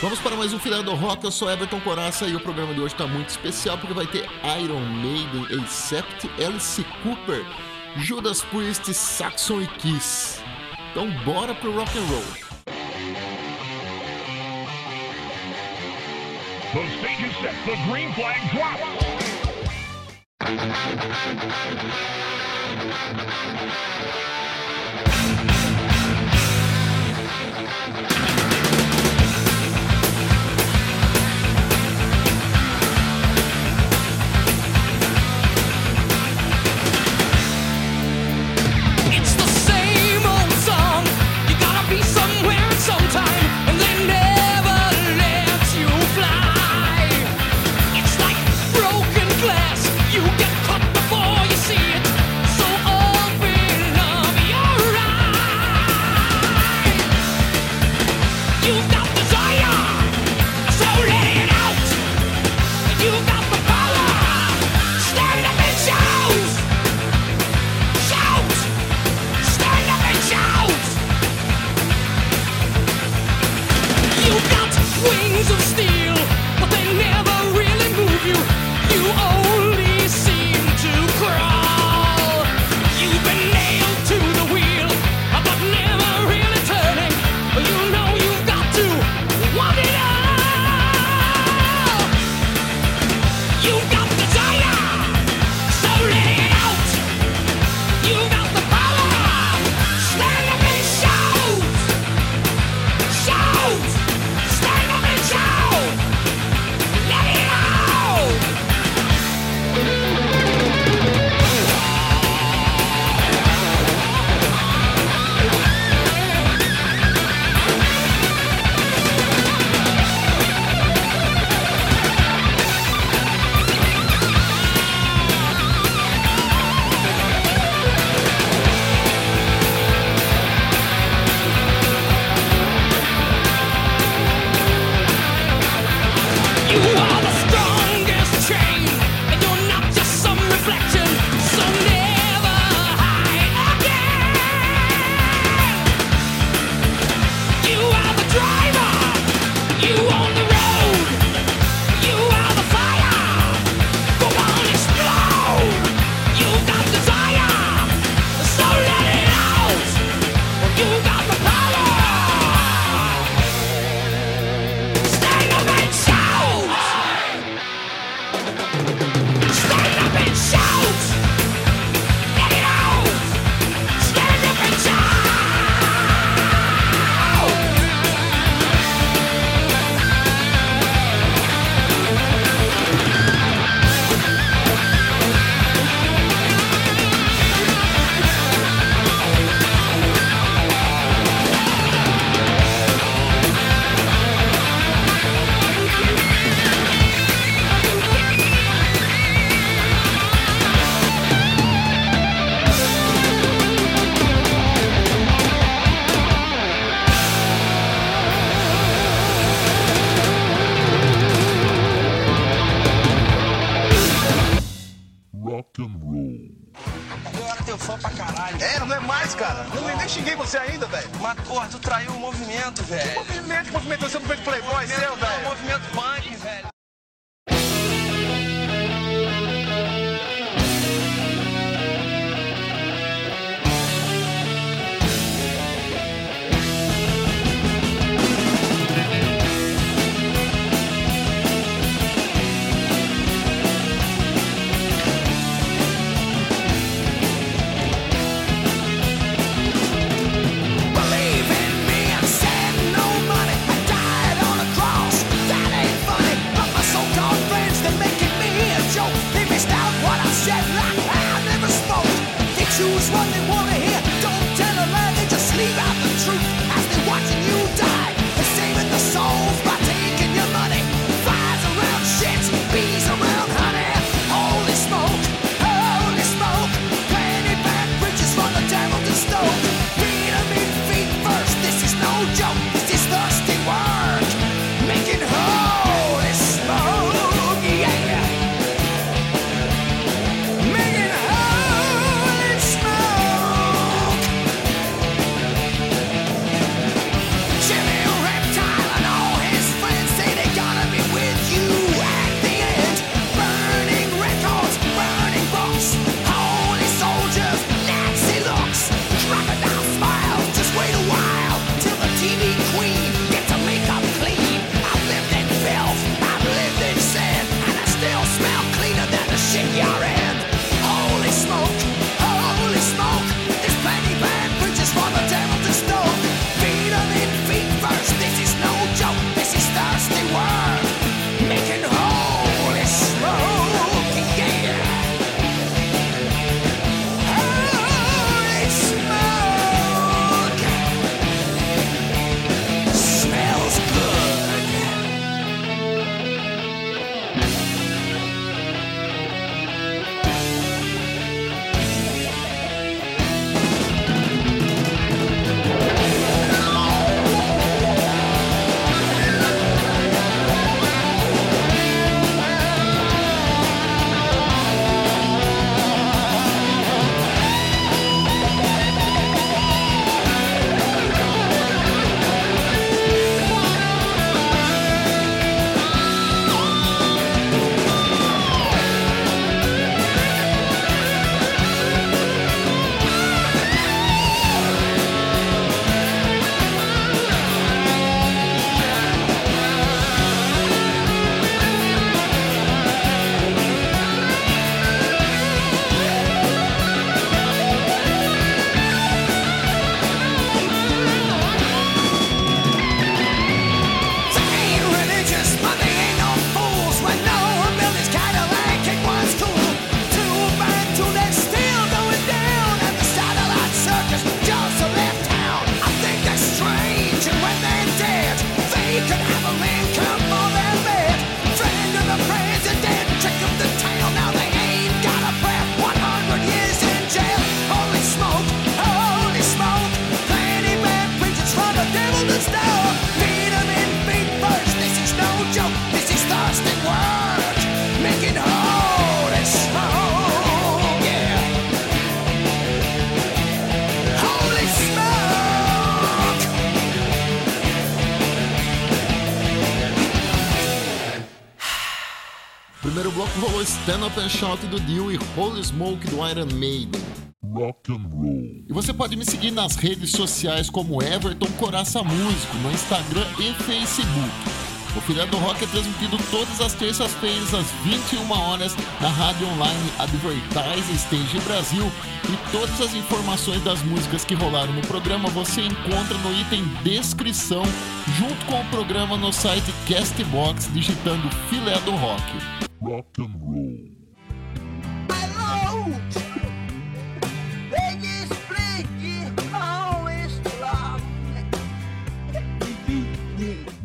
Vamos para mais um final do rock. Eu sou Everton Coraça e o programa de hoje está muito especial porque vai ter Iron Maiden, Except, Alice Cooper, Judas Priest, Saxon e Kiss. Então bora pro rock and roll. The stage is set. The green flag drops. Stand Up and Shout do Dio e Holy Smoke do Iron Maiden. Rock and roll. E você pode me seguir nas redes sociais como Everton Coraça Músico, no Instagram e Facebook. O Filé do Rock é transmitido todas as terças-feiras às 21 horas na rádio online Advertise Stage Brasil e todas as informações das músicas que rolaram no programa você encontra no item descrição junto com o programa no site Castbox digitando Filé do Rock. Rock and roll. Alô! Me explique onde está.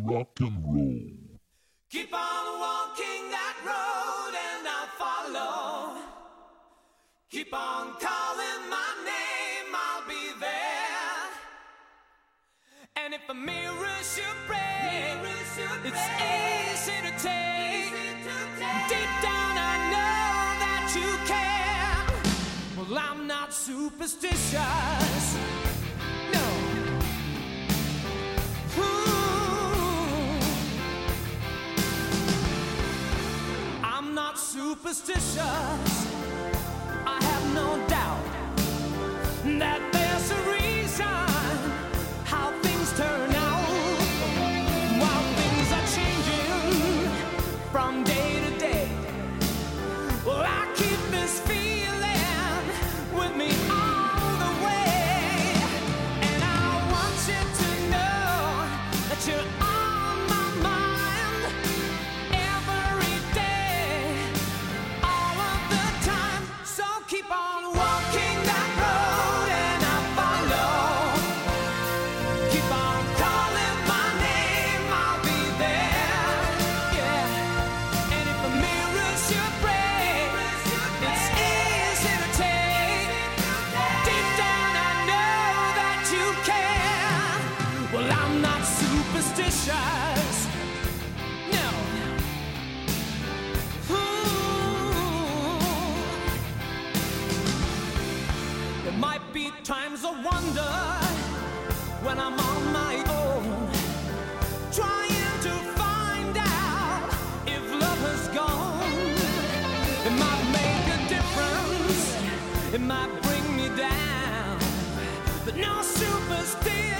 Rock and roll. Keep on walking that road and I'll follow. Keep on calling my name, I'll be there. And if a mirror should break, it's easy to take. Deep down, I know that you care. Well, I'm not superstitious. No. Ooh. I'm not superstitious. I have no doubt that there's a reason how things turn might be times of wonder when I'm on my own, trying to find out if love has gone. It might make a difference, it might bring me down, but no superstition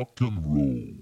rock and roll.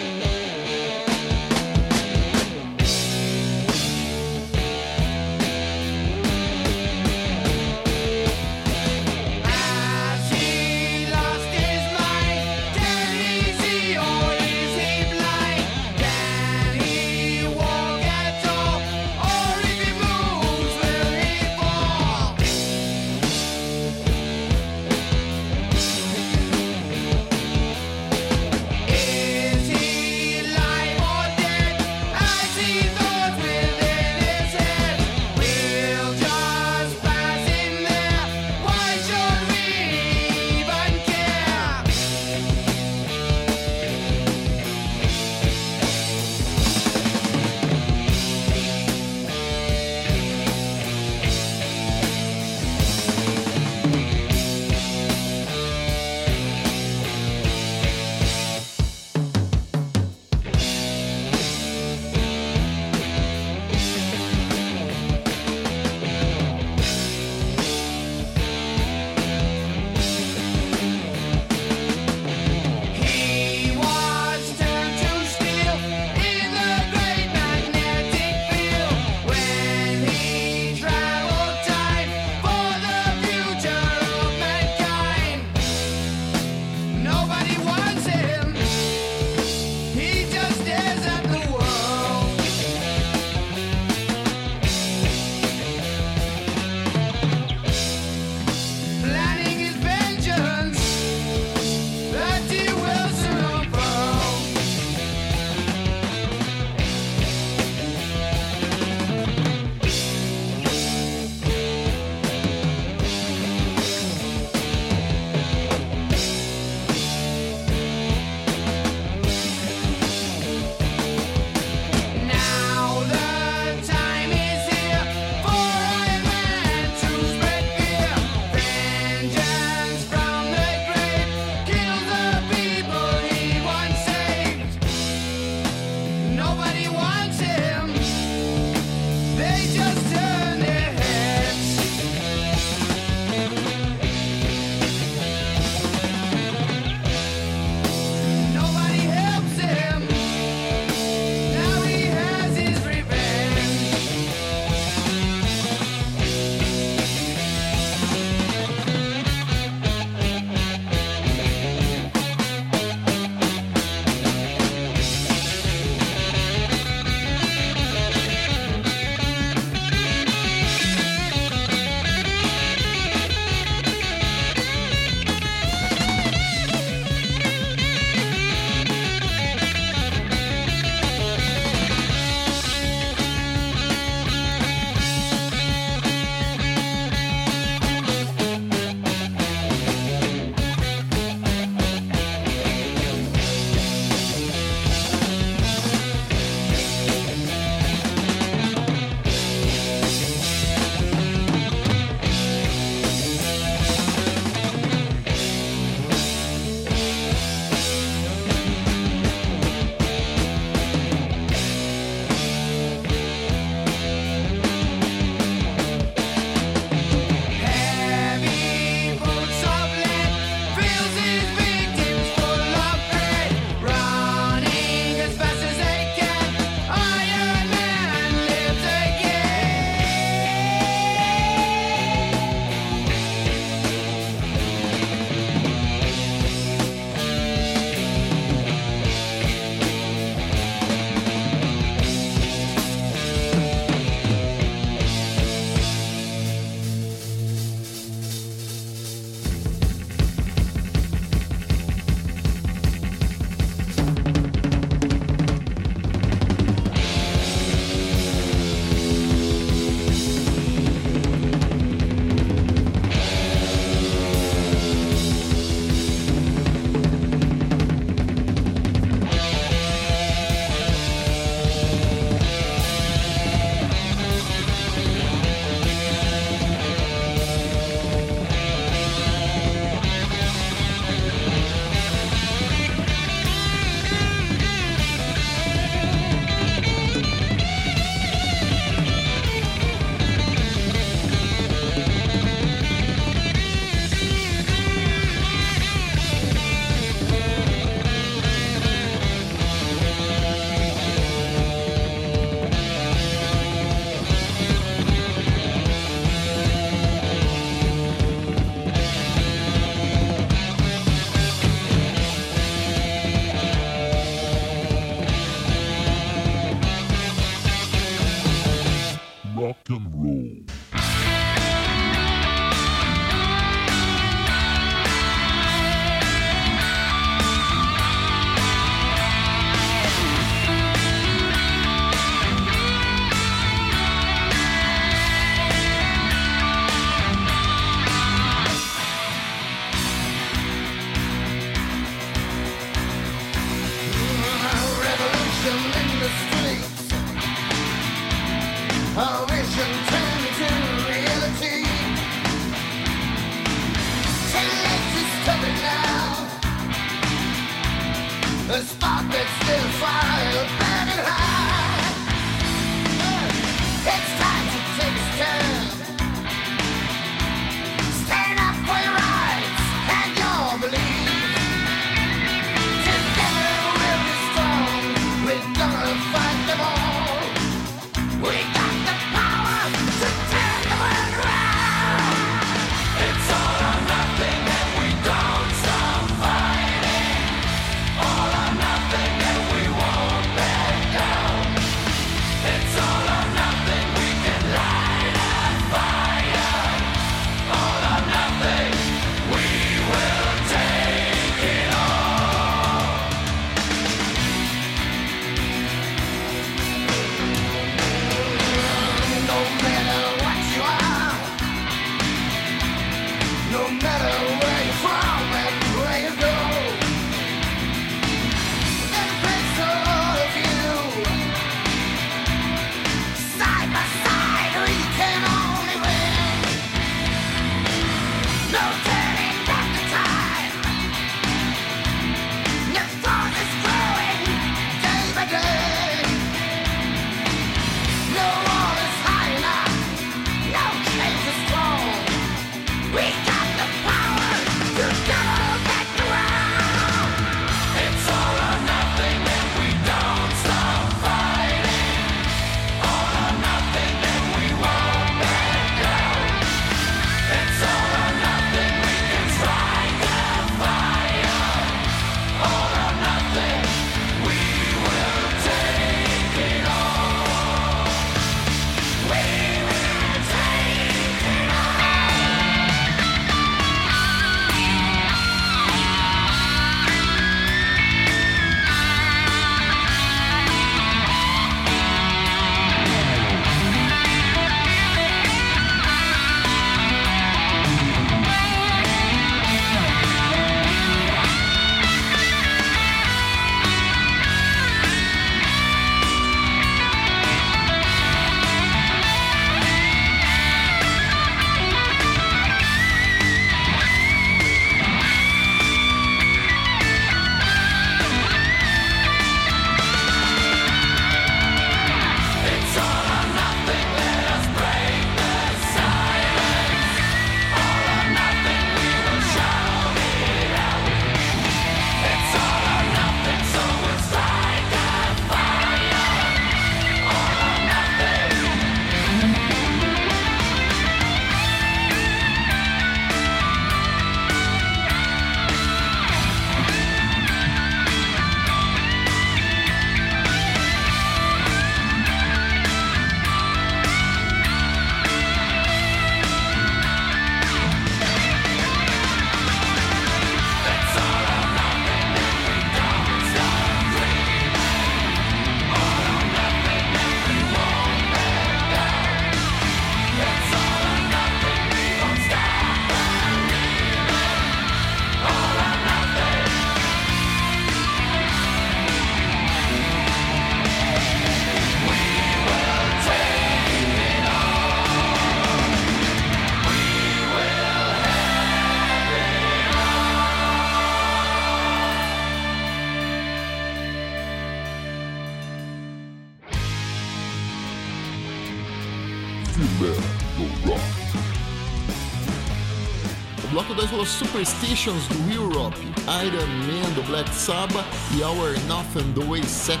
os Superstitions do Europe, Iron Man do Black Sabbath e Our Nothing do Way Set.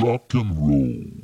Rock and Roll.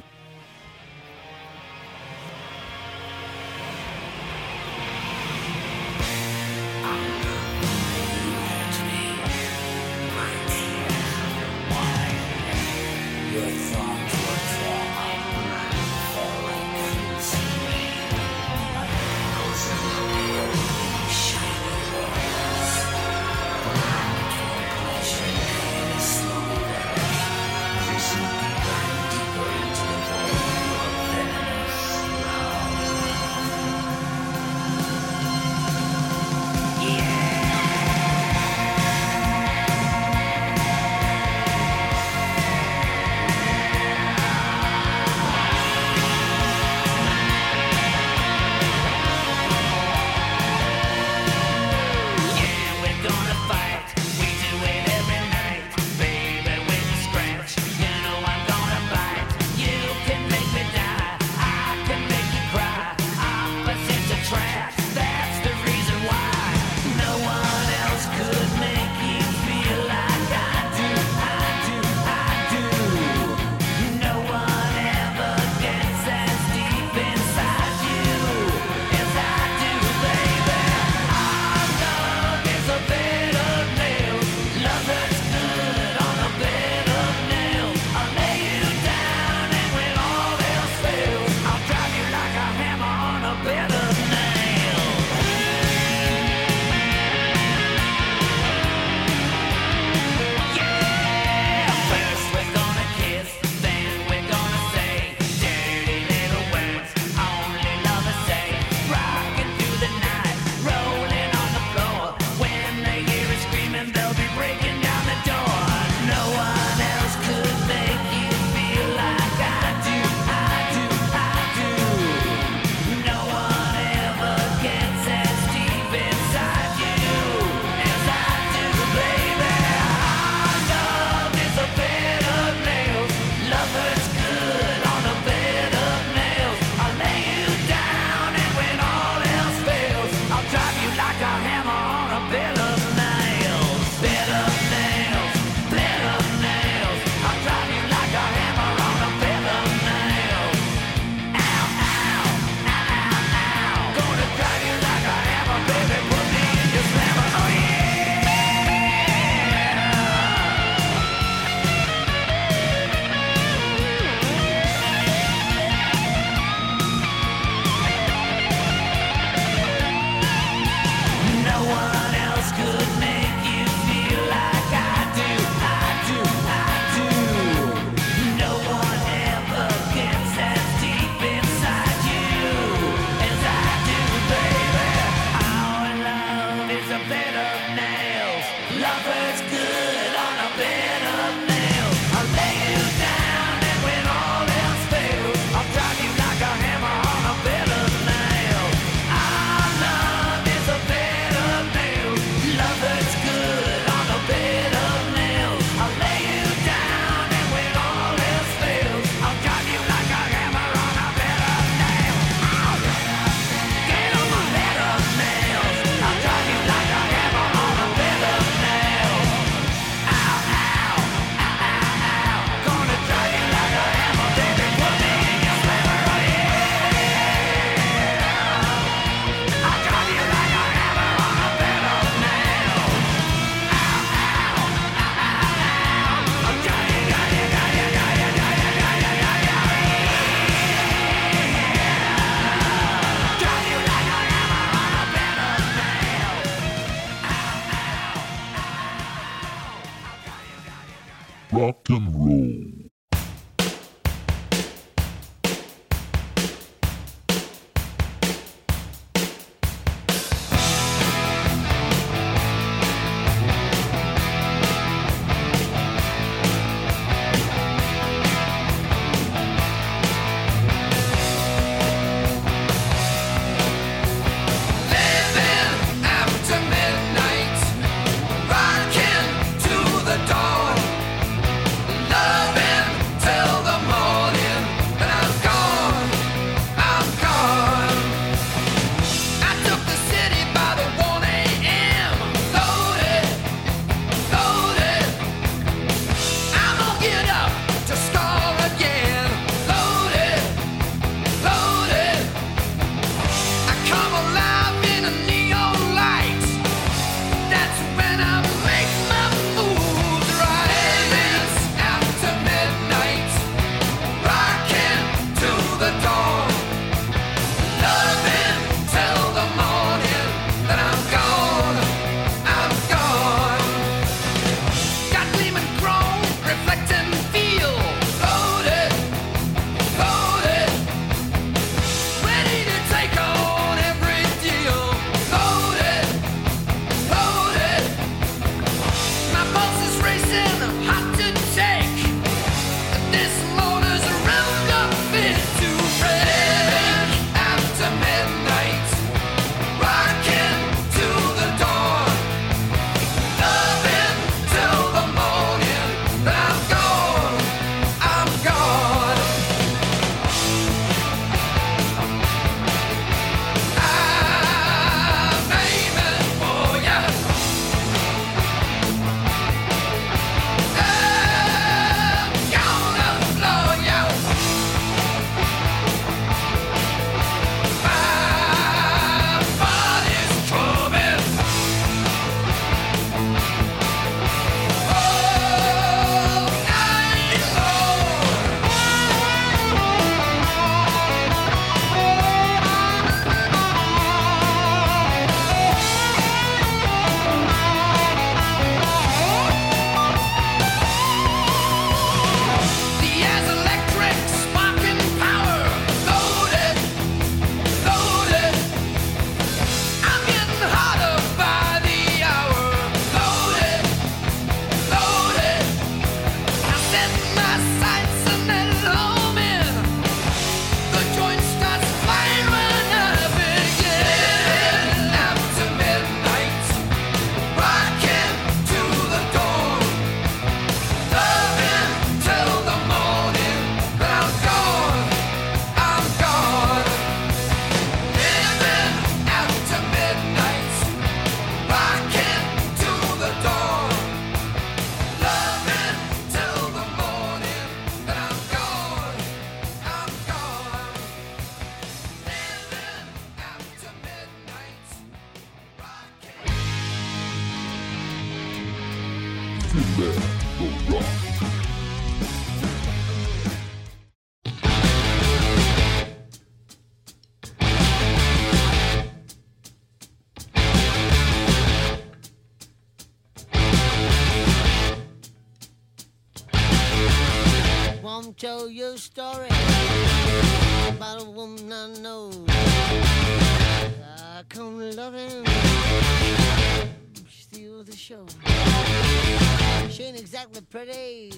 pretty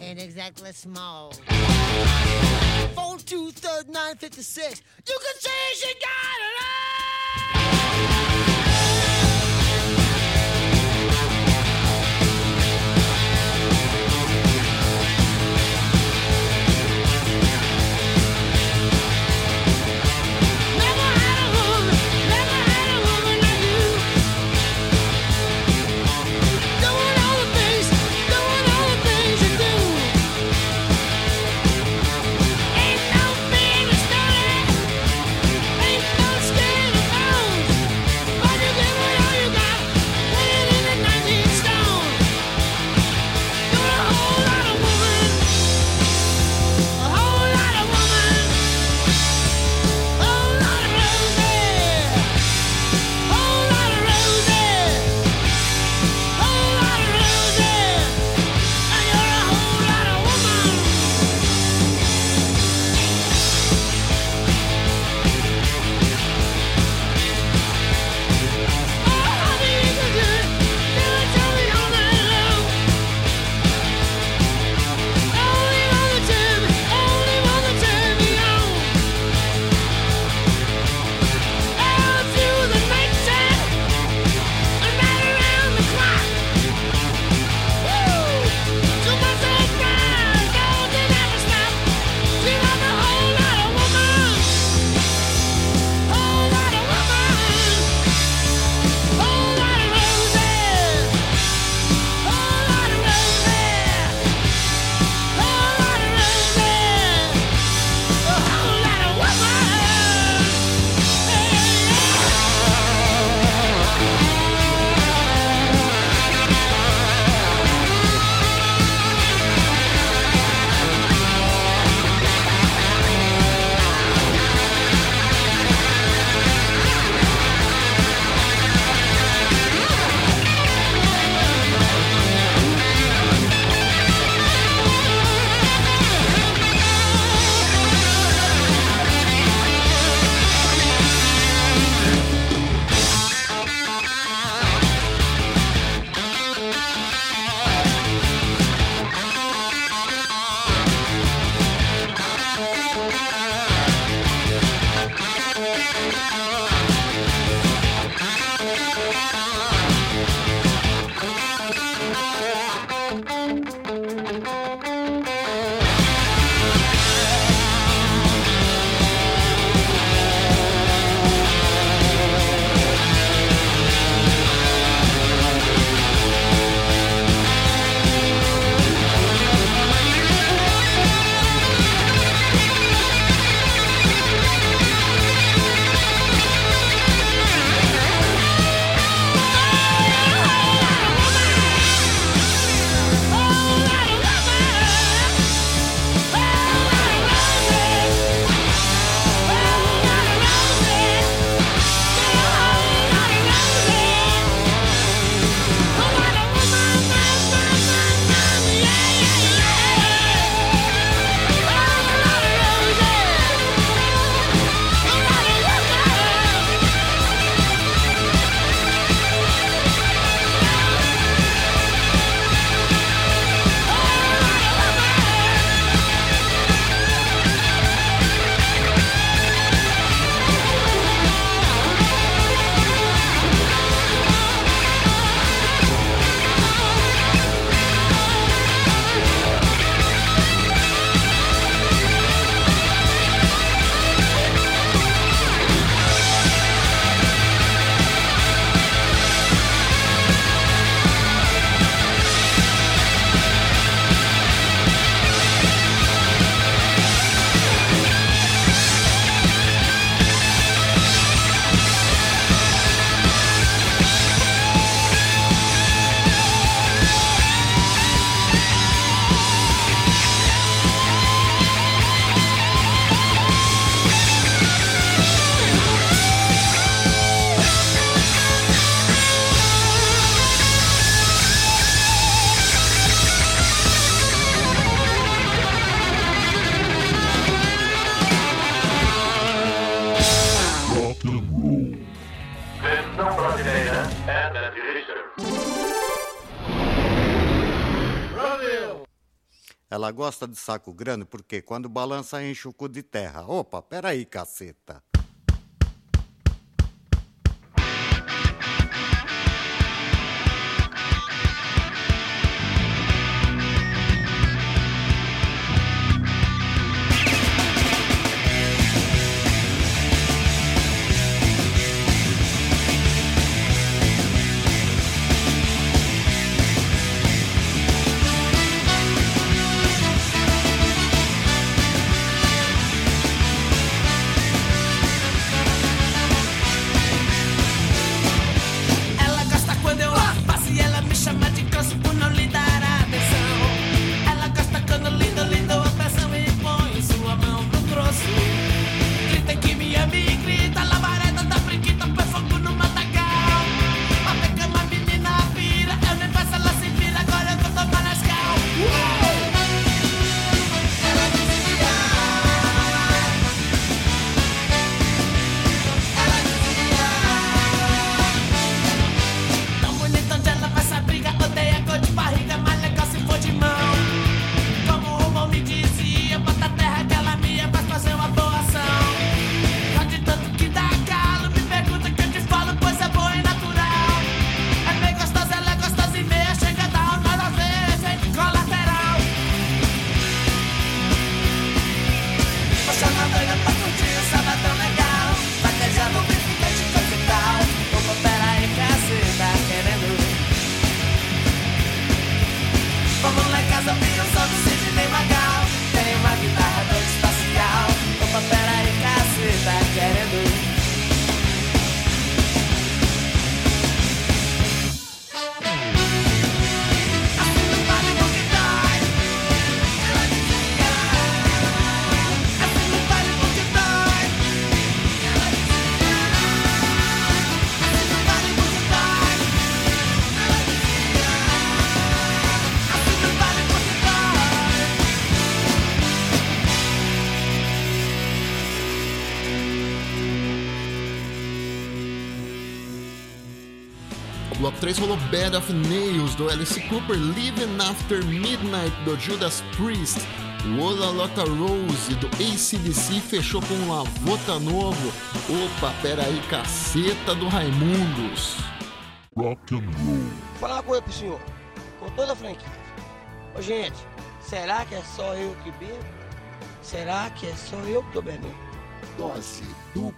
and exactly small. Four two third nine fifty six. You can say she got it all. ela gosta de saco grande porque quando balança enche o cu de terra. Opa, peraí, caceta. Bed of Nails do Alice Cooper, Living After Midnight do Judas Priest, Lola Lotta Rose do ACDC fechou com uma Lavota Novo, Opa, peraí, caceta do Raimundos. Rock and roll. Falar uma coisa pro senhor, com toda a franquia. Ô gente, será que é só eu que bebo? Será que é só eu que tô bebendo? Dose dupla.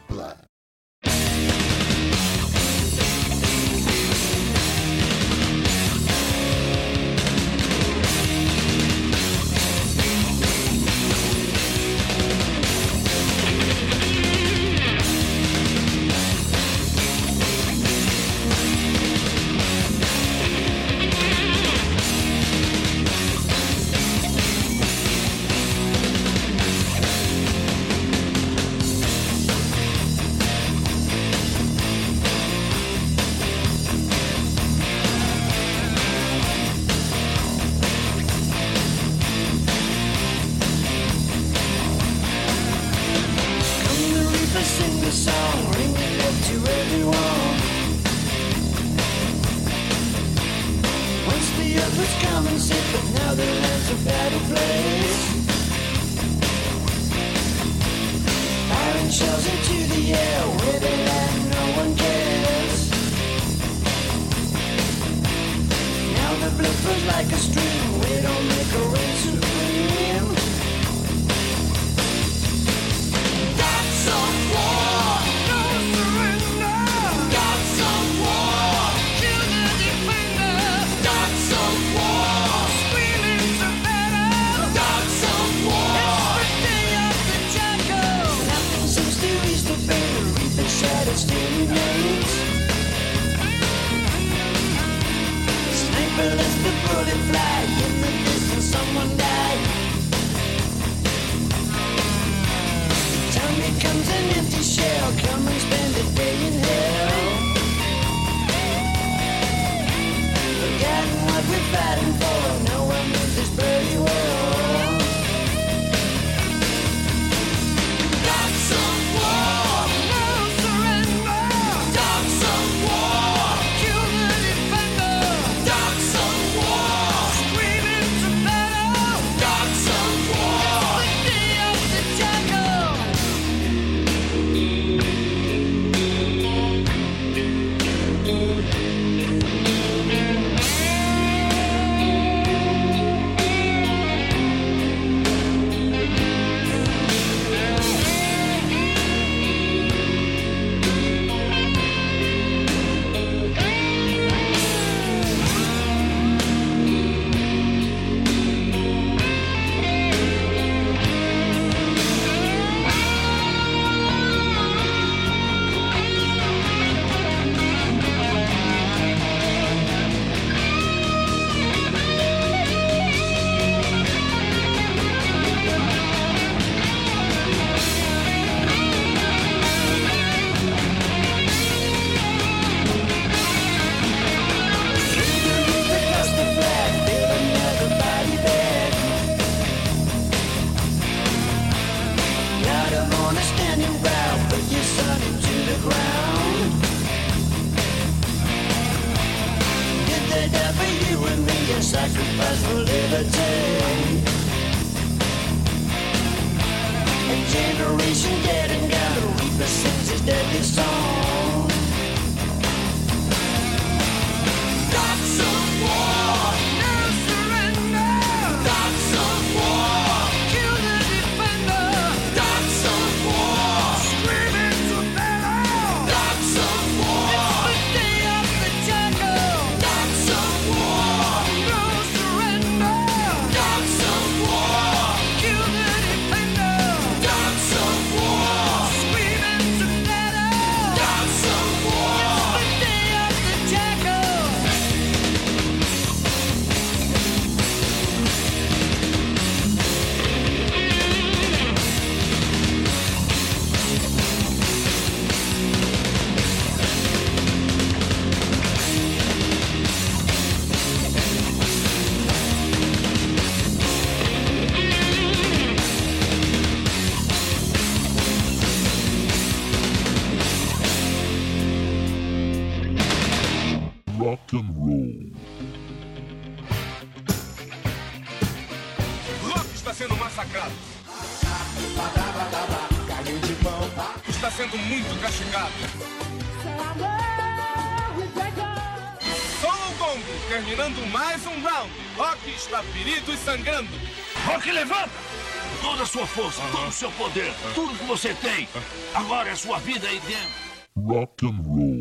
seu poder, tudo que você tem. Agora é sua vida e dentro. Rock and roll.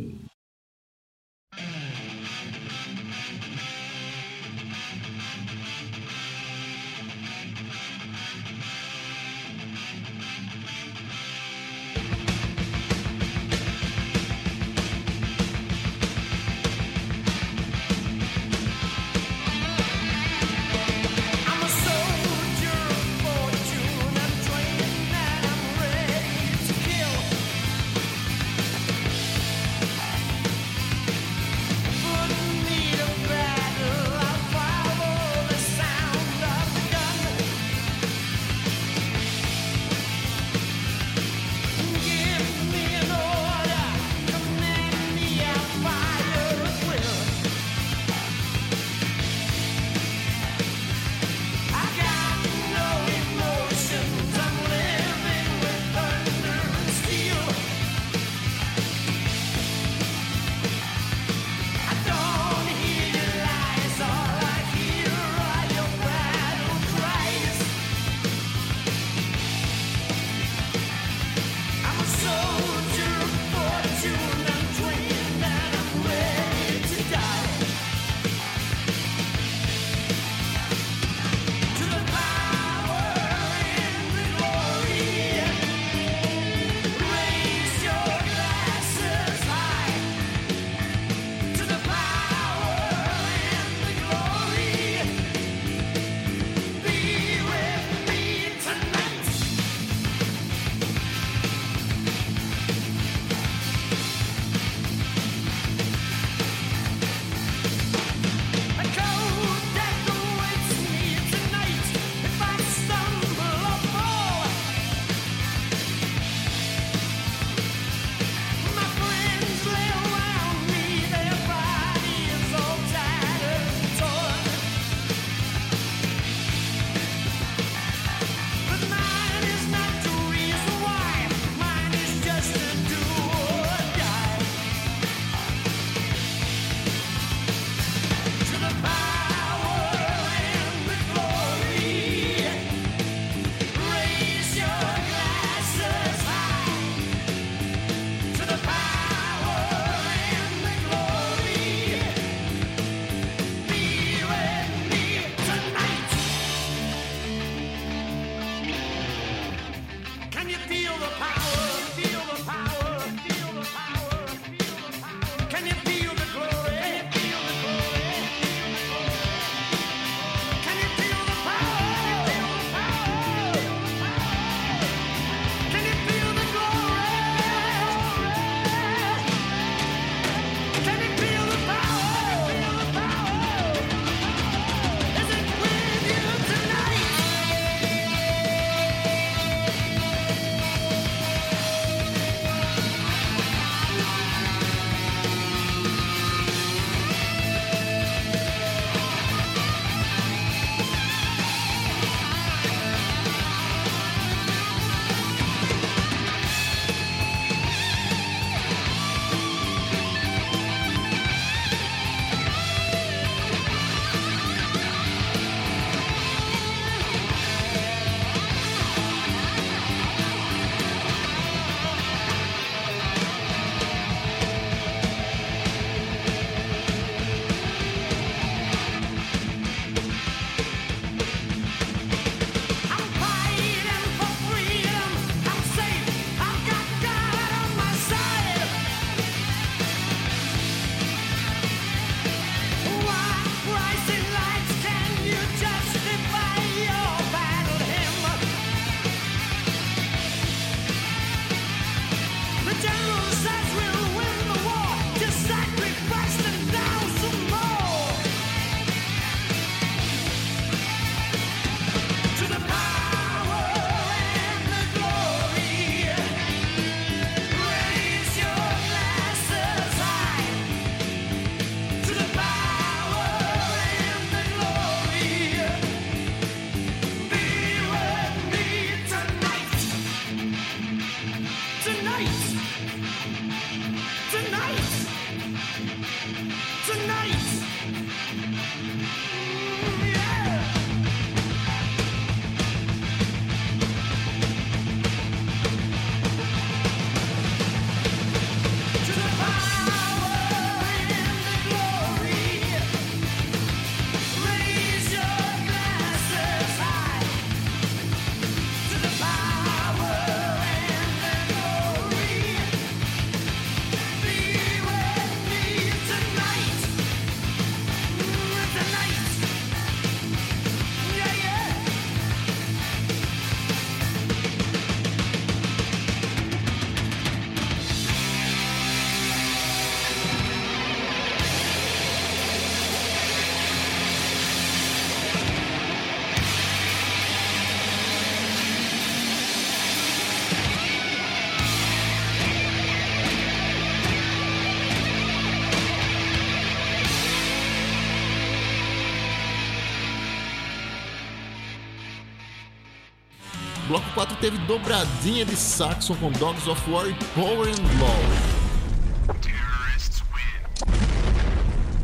4 teve dobradinha de Saxon com Dogs of War e Power and Law.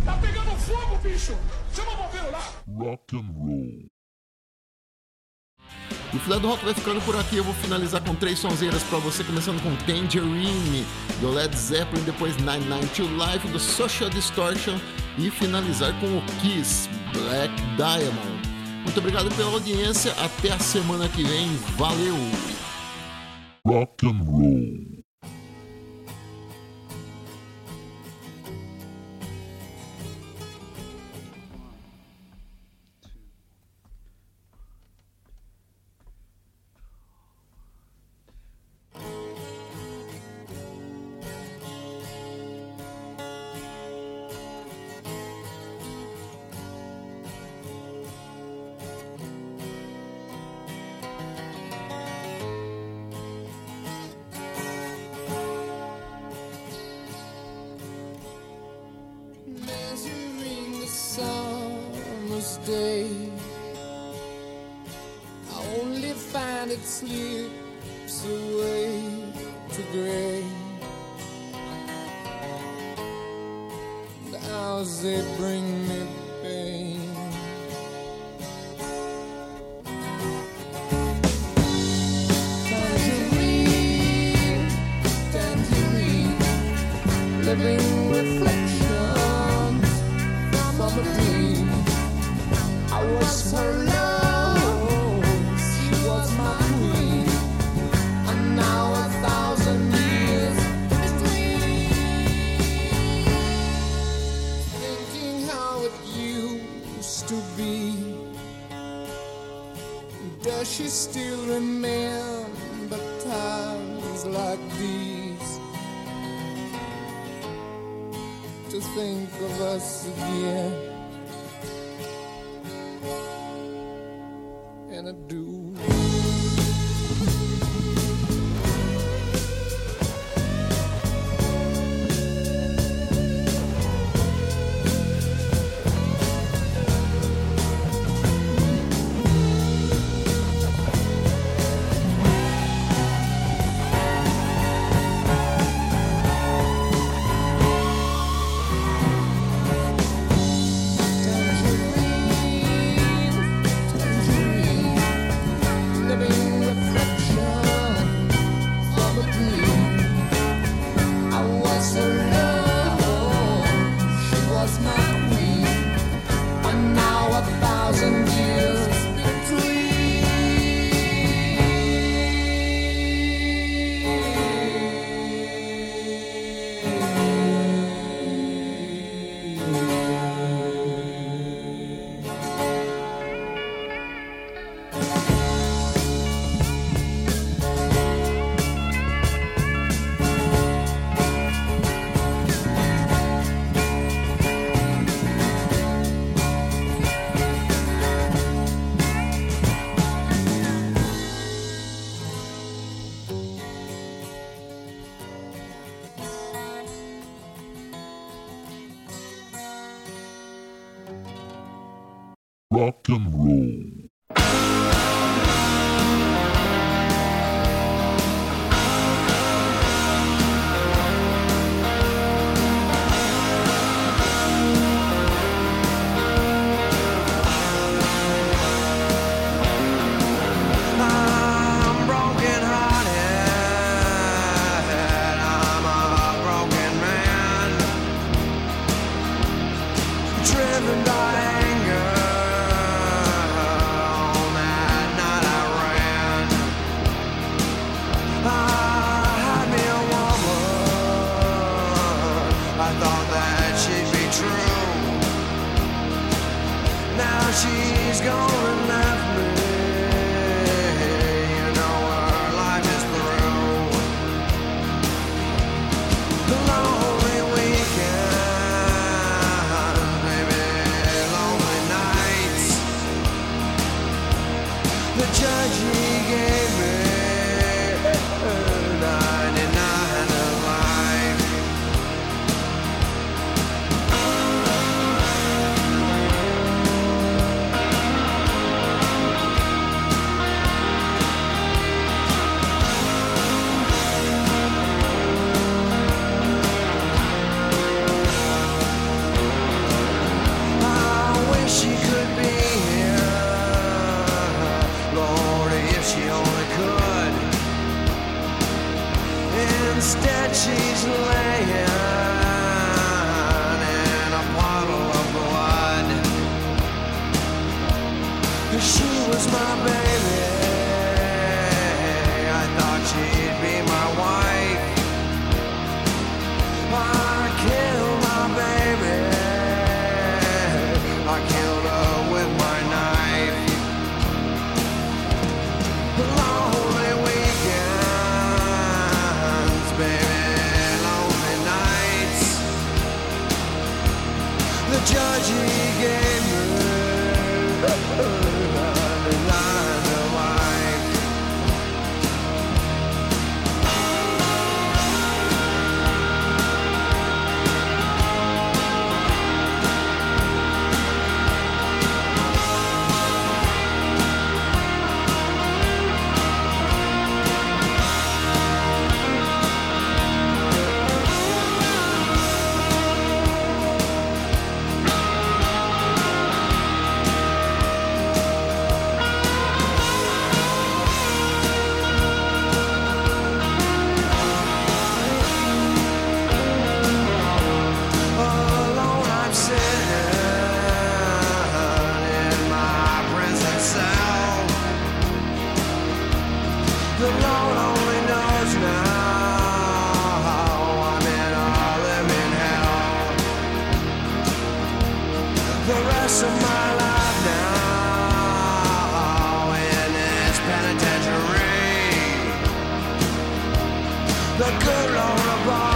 Tá pegando fogo, bicho! Chama o bombeiro lá! Rock and roll. E o Filé do Rock vai ficando por aqui. Eu vou finalizar com três sonzeiras pra você, começando com Tangerine, do Led Zeppelin, depois 992 Life, do Social Distortion e finalizar com o Kiss, Black Diamond. Muito obrigado pela audiência. Até a semana que vem. Valeu! Rock and roll. They bring the rest of my life now in its penitentiary. The good Lord above.